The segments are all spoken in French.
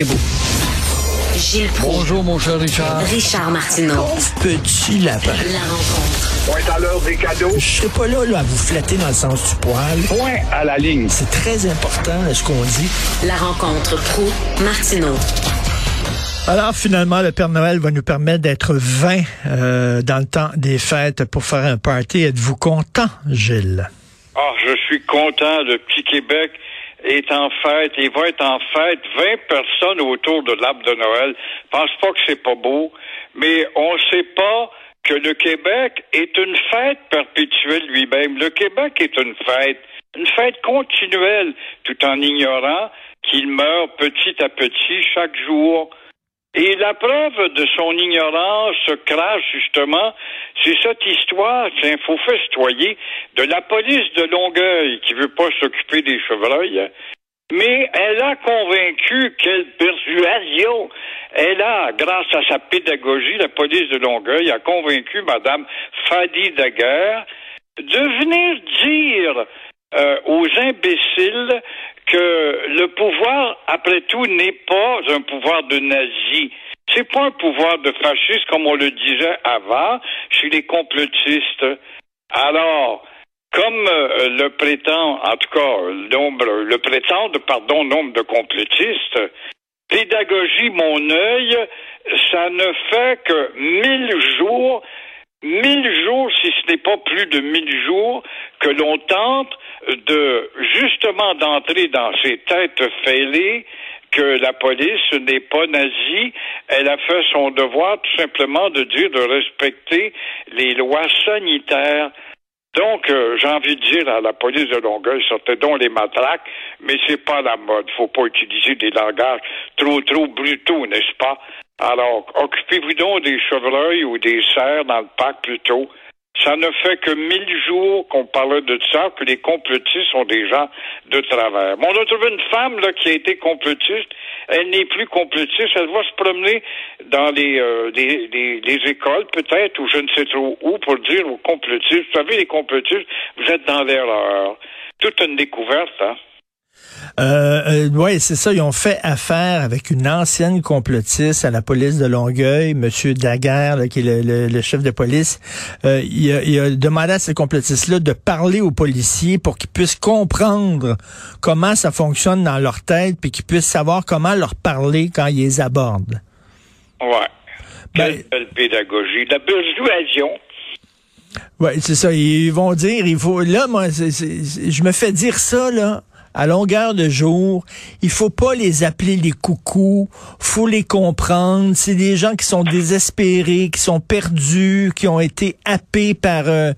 Gilles Proulx. Bonjour, mon cher Richard. Richard Martineau. Petit lapin. La rencontre. Point à l'heure des cadeaux. Je serai pas là, là à vous flatter dans le sens du poil. Point à la ligne. C'est très important ce qu'on dit. La rencontre pro martineau Alors finalement, le Père Noël va nous permettre d'être 20 euh, dans le temps des fêtes pour faire un party. Êtes-vous content, Gilles? Ah, je suis content. Le petit Québec est en fête. Il va être en fête. 20 personnes autour de l'arbre de Noël. Pense pas que c'est pas beau, mais on sait pas que le Québec est une fête perpétuelle lui-même. Le Québec est une fête, une fête continuelle, tout en ignorant qu'il meurt petit à petit chaque jour. Et la preuve de son ignorance se crache justement, c'est cette histoire, tiens, faut festoyer, de la police de Longueuil qui veut pas s'occuper des chevreuils. Mais elle a convaincu, quelle persuasion, elle a, grâce à sa pédagogie, la police de Longueuil a convaincu Madame Fadi Daguerre de venir dire euh, aux imbéciles que le pouvoir, après tout, n'est pas un pouvoir de nazis. C'est pas un pouvoir de fascistes comme on le disait avant chez les complotistes. Alors, comme euh, le prétend, en tout cas, nombre, le prétendent, pardon, nombre de complotistes, pédagogie mon œil, ça ne fait que mille jours, mille jours, si ce n'est pas plus de mille jours, que l'on tente de justement d'entrer dans ces têtes fêlées que la police n'est pas nazie. Elle a fait son devoir tout simplement de dire de respecter les lois sanitaires. Donc, euh, j'ai envie de dire à la police de Longueuil, sortez donc les matraques, mais c'est pas la mode. Faut pas utiliser des langages trop, trop brutaux, n'est-ce pas? Alors, occupez-vous donc des chevreuils ou des cerfs dans le parc plutôt. Ça ne fait que mille jours qu'on parlait de ça, que les complotistes sont des gens de travers. Bon, on a trouvé une femme là, qui a été complotiste. Elle n'est plus complotiste. Elle va se promener dans les, euh, les, les écoles, peut-être, ou je ne sais trop où, pour dire aux complotistes, vous savez, les complotistes, vous êtes dans l'erreur. Toute une découverte, hein? Euh, euh, oui, c'est ça. Ils ont fait affaire avec une ancienne complotiste à la police de Longueuil, Monsieur Daguerre, là, qui est le, le, chef de police. Euh, il, a, il, a, demandé à ces complotistes-là de parler aux policiers pour qu'ils puissent comprendre comment ça fonctionne dans leur tête, puis qu'ils puissent savoir comment leur parler quand ils les abordent. Ouais. Quelle ben, belle pédagogie. La persuasion. Oui, c'est ça. Ils vont dire, il faut. Là, moi, c est, c est, je me fais dire ça, là à longueur de jour. Il faut pas les appeler les coucous. Faut les comprendre. C'est des gens qui sont désespérés, qui sont perdus, qui ont été happés par euh,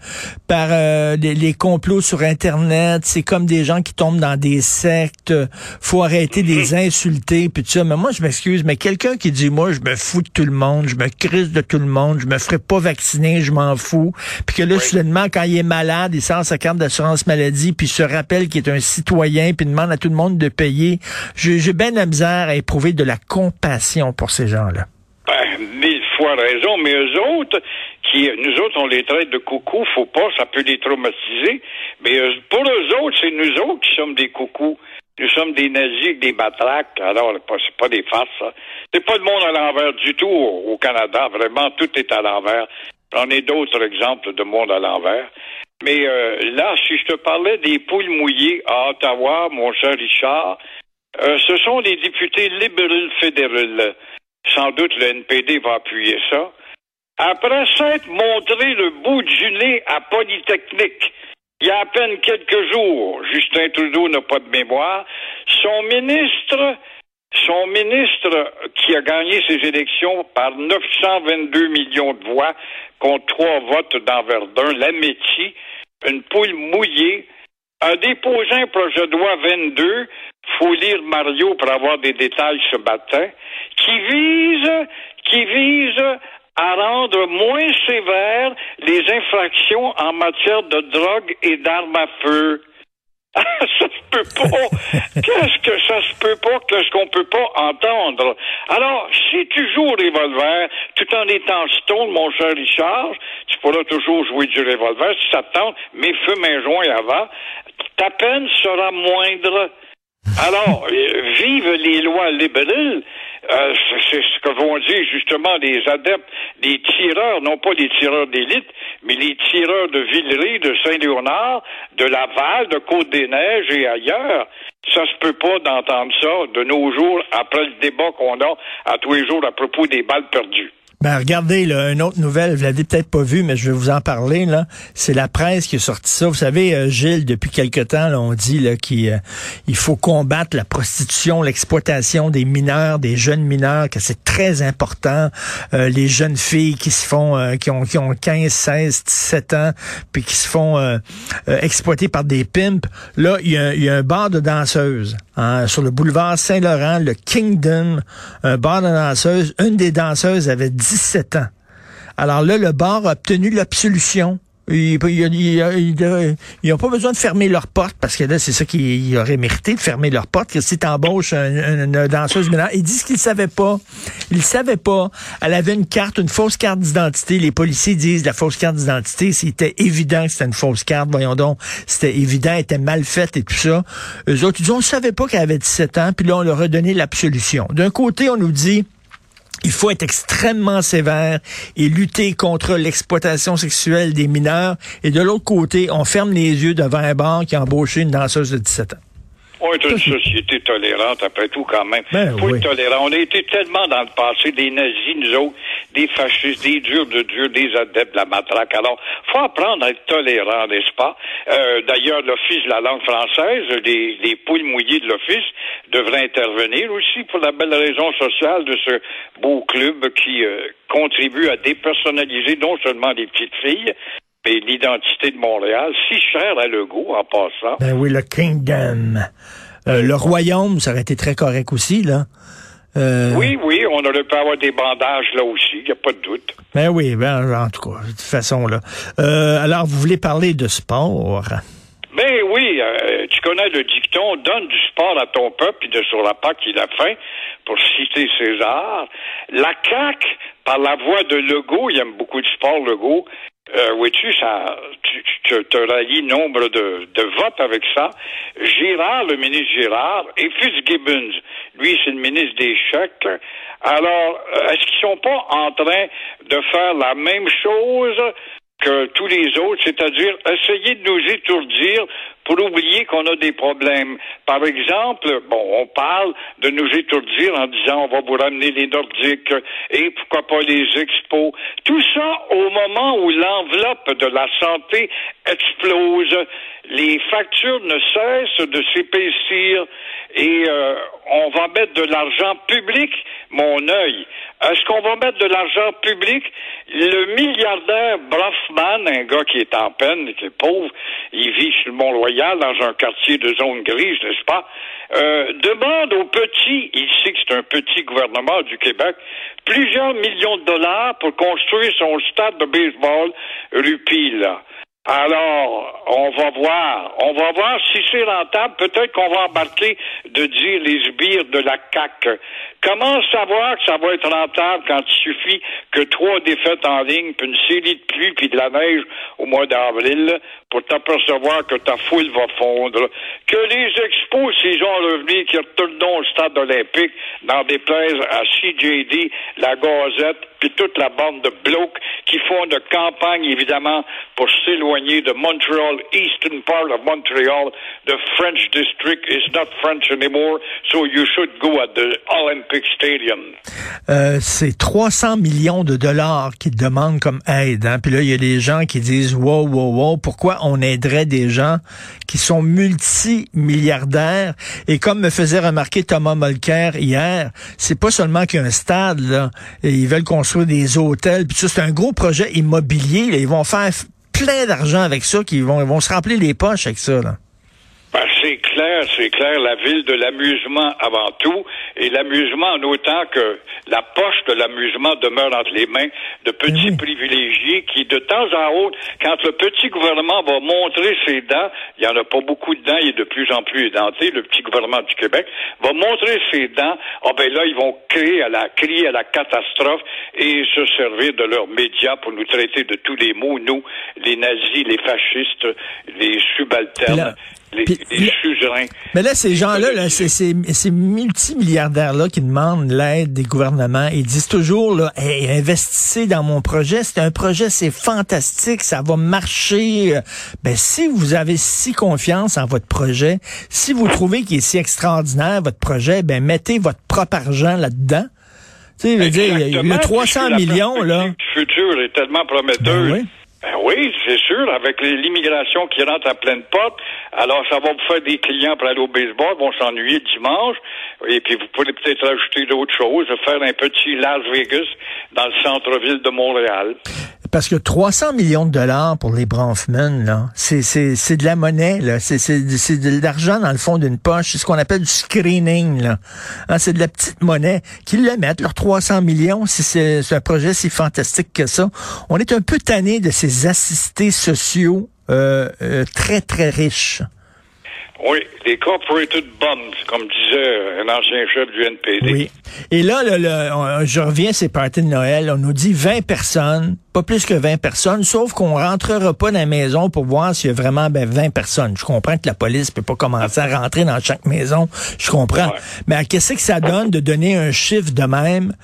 par euh, les, les, complots sur Internet. C'est comme des gens qui tombent dans des sectes. Faut arrêter de les insulter puis tout ça. Mais moi, je m'excuse, mais quelqu'un qui dit moi, je me fous de tout le monde, je me crise de tout le monde, je me ferai pas vacciner, je m'en fous. Puis que là, oui. soudainement, quand il est malade, il sort sa carte d'assurance maladie, puis se rappelle qu'il est un citoyen puis demande à tout le monde de payer. J'ai bien la misère à éprouver de la compassion pour ces gens-là. Ben, mille fois raison, mais eux autres, qui, nous autres, on les traite de coucou, faut pas, ça peut les traumatiser, mais pour eux autres, c'est nous autres qui sommes des coucous. Nous sommes des nazis, des matraques. Alors, c'est pas des farces, ça. C'est pas le monde à l'envers du tout au, au Canada. Vraiment, tout est à l'envers. J'en ai d'autres exemples de monde à l'envers. Mais euh, là, si je te parlais des poules mouillées à Ottawa, mon cher Richard, euh, ce sont les députés libéraux fédéraux. Sans doute le NPD va appuyer ça. Après s'être montré le bout du nez à Polytechnique, il y a à peine quelques jours, Justin Trudeau n'a pas de mémoire, son ministre, son ministre qui a gagné ses élections par 922 millions de voix contre trois votes dans Verdun, Lametti, une poule mouillée, a déposé un projet de loi 22, faut lire Mario pour avoir des détails ce matin, qui vise, qui vise à rendre moins sévères les infractions en matière de drogue et d'armes à feu. ça se peut pas. Qu'est-ce que ça se peut pas? Qu'est-ce qu'on peut pas entendre? Alors, si tu joues au revolver, tout en étant stone, mon cher Richard, tu pourras toujours jouer du revolver si ça te tente, mais fume un joint avant, ta peine sera moindre. Alors, euh, vive les lois libérales. Euh, c'est ce que vont dire justement les adeptes, les tireurs, non pas les tireurs d'élite, mais les tireurs de Villeray, de Saint-Léonard, de Laval, de Côte-des-Neiges et ailleurs. Ça se peut pas d'entendre ça de nos jours après le débat qu'on a à tous les jours à propos des balles perdues. Ben regardez, là, une autre nouvelle, vous l'avez peut-être pas vue, mais je vais vous en parler. là. C'est la presse qui a sorti ça. Vous savez, euh, Gilles, depuis quelque temps, là, on dit là, qu'il euh, faut combattre la prostitution, l'exploitation des mineurs, des jeunes mineurs, que c'est très important. Euh, les jeunes filles qui se font, qui, ont, qui ont 15, 16, 17 ans, puis qui se font exploiter par des pimps. Là, il y, a, un bar de danseuses hein, sur le boulevard Saint-Laurent, le Kingdom, un bar de danseuses. Une des danseuses avait 17 ans. Alors là, le bar a obtenu l'absolution. Ils n'ont pas besoin de fermer leurs portes parce que là, c'est ça qu'ils auraient mérité de fermer leurs portes. Que si tu embauches une, danseuse mineure, ils disent qu'ils ne savaient pas. Ils ne savaient pas. Elle avait une carte, une fausse carte d'identité. Les policiers disent la fausse carte d'identité, c'était évident que c'était une fausse carte. Voyons donc, c'était évident, elle était mal faite et tout ça. Eux autres, ils disent, on ne savait pas qu'elle avait 17 ans, puis là, on leur a donné l'absolution. D'un côté, on nous dit, il faut être extrêmement sévère et lutter contre l'exploitation sexuelle des mineurs. Et de l'autre côté, on ferme les yeux devant un bar qui a embauché une danseuse de 17 ans. On est une société tolérante, après tout, quand même. Ben, faut oui. être tolérant. On a été tellement dans le passé des nazis, nous autres, des fascistes, des durs de Dieu, des adeptes de la matraque. Alors, faut apprendre à être tolérant, n'est-ce pas? Euh, D'ailleurs, l'Office de la langue française, les, les poules mouillées de l'Office devraient intervenir aussi pour la belle raison sociale de ce beau club qui euh, contribue à dépersonnaliser non seulement les petites filles, mais l'identité de Montréal, si chère à Legault, en passant. Ben oui, le Kingdom. Euh, le royaume, ça aurait été très correct aussi, là. Euh, Oui, oui, on aurait pu avoir des bandages là aussi, il n'y a pas de doute. Ben oui, ben, en tout cas, de toute façon, là. Euh, alors, vous voulez parler de sport? Tu connais le dicton, donne du sport à ton peuple, puis de sur la PAC il a faim, pour citer César. La CAQ, par la voix de Legault, il aime beaucoup de sport, Legault, euh, vois-tu, ça, tu, tu te rallies nombre de, de votes avec ça. Girard, le ministre Girard, et Fitzgibbons, lui, c'est le ministre des chèques. Alors, euh, est-ce qu'ils sont pas en train de faire la même chose? Que tous les autres, c'est-à-dire essayer de nous étourdir pour oublier qu'on a des problèmes. Par exemple, bon, on parle de nous étourdir en disant on va vous ramener les Nordiques et pourquoi pas les expos. Tout ça au moment où l'enveloppe de la santé explose, les factures ne cessent de s'épaissir et euh, on va mettre de l'argent public, mon œil. Est-ce qu'on va mettre de l'argent public? Le milliardaire Un gars qui est en peine, qui est pauvre, il vit sur le Mont-Royal dans un quartier de zone grise, n'est-ce pas? Euh, demande aux petits, il sait que c'est un petit gouvernement du Québec, plusieurs millions de dollars pour construire son stade de baseball rue Peel. Alors, on va voir. On va voir si c'est rentable. Peut-être qu'on va embarquer de dire les sbires de la CAC. Comment savoir que ça va être rentable quand il suffit que trois défaites en ligne, puis une série de pluie, puis de la neige au mois d'avril, pour t'apercevoir que ta foule va fondre? Que les expos, s'ils ont revenu, qu'ils retournent au stade olympique, dans des plaies à CJD, la Gazette, puis toute la bande de blocs qui font de campagne, évidemment, pour s'éloigner de Montreal, eastern part of Montreal. The French district is not French anymore, so you should go at the Olympic Stadium. Euh, c'est 300 millions de dollars qu'ils demandent comme aide. Hein? Puis là, il y a des gens qui disent, wow, wow, wow, pourquoi on aiderait des gens qui sont multimilliardaires? Et comme me faisait remarquer Thomas Molker hier, c'est pas seulement qu'il y a un stade, et ils veulent construire des hôtels, puis ça, c'est un gros projet immobilier. Là. Ils vont faire plein d'argent avec ça, qu'ils vont, ils vont se remplir les poches avec ça. Là. Ben, c'est clair, c'est clair, la ville de l'amusement avant tout, et l'amusement en autant que la poche de l'amusement demeure entre les mains de petits Oui. privilégiés qui, de temps en autre, quand le petit gouvernement va montrer ses dents, il y en a pas beaucoup de dents, il est de plus en plus édenté, le petit gouvernement du Québec, va montrer ses dents, ah ben là, ils vont crier à la, crier à la catastrophe et se servir de leurs médias pour nous traiter de tous les mots, nous, les nazis, les fascistes, les subalternes. Là- les, Puis, les le- suzerains. Mais là, ces gens-là, là, ces, ces, ces multimilliardaires-là qui demandent l'aide des gouvernements, ils disent toujours, là, Hey, investissez dans mon projet, c'est un projet, c'est fantastique, ça va marcher. Ben, si vous avez si confiance en votre projet, si vous trouvez qu'il est si extraordinaire, votre projet, ben, mettez votre propre argent là-dedans. Tu sais, Exactement, 300 puisque la millions, là. du futur est tellement prometteuse. Ben oui. Ben oui, c'est sûr, avec l'immigration qui rentre à pleine porte, alors ça va vous faire des clients pour aller au baseball, vont s'ennuyer dimanche, et puis vous pourrez peut-être ajouter d'autres choses, faire un petit Las Vegas dans le centre-ville de Montréal. Parce que 300 millions de dollars pour les Bronfman, là, c'est, c'est, c'est de la monnaie, là. C'est, c'est, c'est de l'argent dans le fond d'une poche. C'est ce qu'on appelle du screening, là. Hein, c'est de la petite monnaie. Qu'ils le mettent, leurs 300 millions, si c'est, c'est un projet si fantastique que ça. On est un peu tanné de ces assistés sociaux euh, euh, très, très riches. Oui, les corporated bonds, comme disait un ancien chef du NPD. Oui. Et là, là, là, on- je reviens à ces parties de Noël. On nous dit 20 personnes, pas plus que 20 personnes, sauf qu'on rentrera pas dans la maison pour voir s'il y a vraiment ben, 20 personnes. Je comprends que la police peut pas commencer à rentrer dans chaque maison. Je comprends. Ouais. Mais qu'est-ce que ça donne de donner un chiffre de même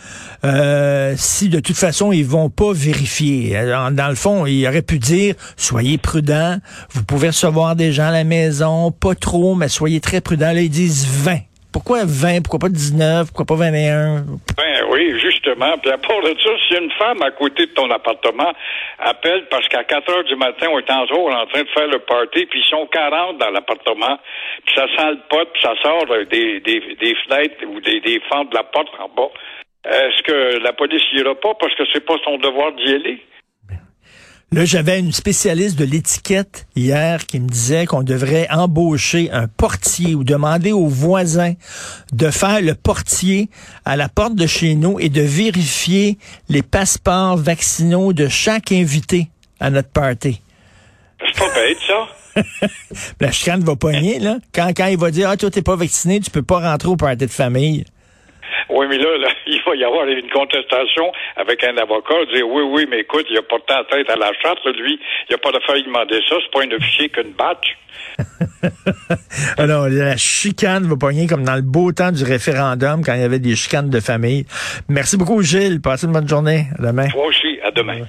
euh, si de toute façon ils vont pas vérifier? Alors, Dans le fond, il aurait pu dire soyez prudents, vous pouvez recevoir des gens à la maison, pas trop, mais soyez très prudents. Là, ils disent 20. Pourquoi 20? Pourquoi pas 19? Pourquoi pas 21? Ben oui, justement. Puis à part de ça, si une femme à côté de ton appartement appelle parce qu'à 4 heures du matin, on est en jour en train de faire le party, puis ils sont 40 dans l'appartement, puis ça sent le pot, puis ça sort euh, des, des, fenêtres ou des, des fentes de la porte en bas. Est-ce que la police ira pas parce que c'est pas son devoir d'y aller? Là, j'avais une spécialiste de l'étiquette hier qui me disait qu'on devrait embaucher un portier ou demander aux voisins de faire le portier à la porte de chez nous et de vérifier les passeports vaccinaux de chaque invité à notre party. C'est pas bête, ça. La chicane va pogner, là. Quand, quand il va dire, ah, toi, t'es pas vacciné, tu peux pas rentrer au party de famille. Oui, mais là, là, il va y avoir une contestation avec un avocat, dire oui, oui, mais écoute, il a pas tant tête à la charte, lui, il a pas de faire demander ça, c'est pas un officier qu'une batch. Alors, la chicane va pogner comme dans le beau temps du référendum quand il y avait des chicanes de famille. Merci beaucoup, Gilles. Passez une bonne journée. À demain. Toi aussi, à demain.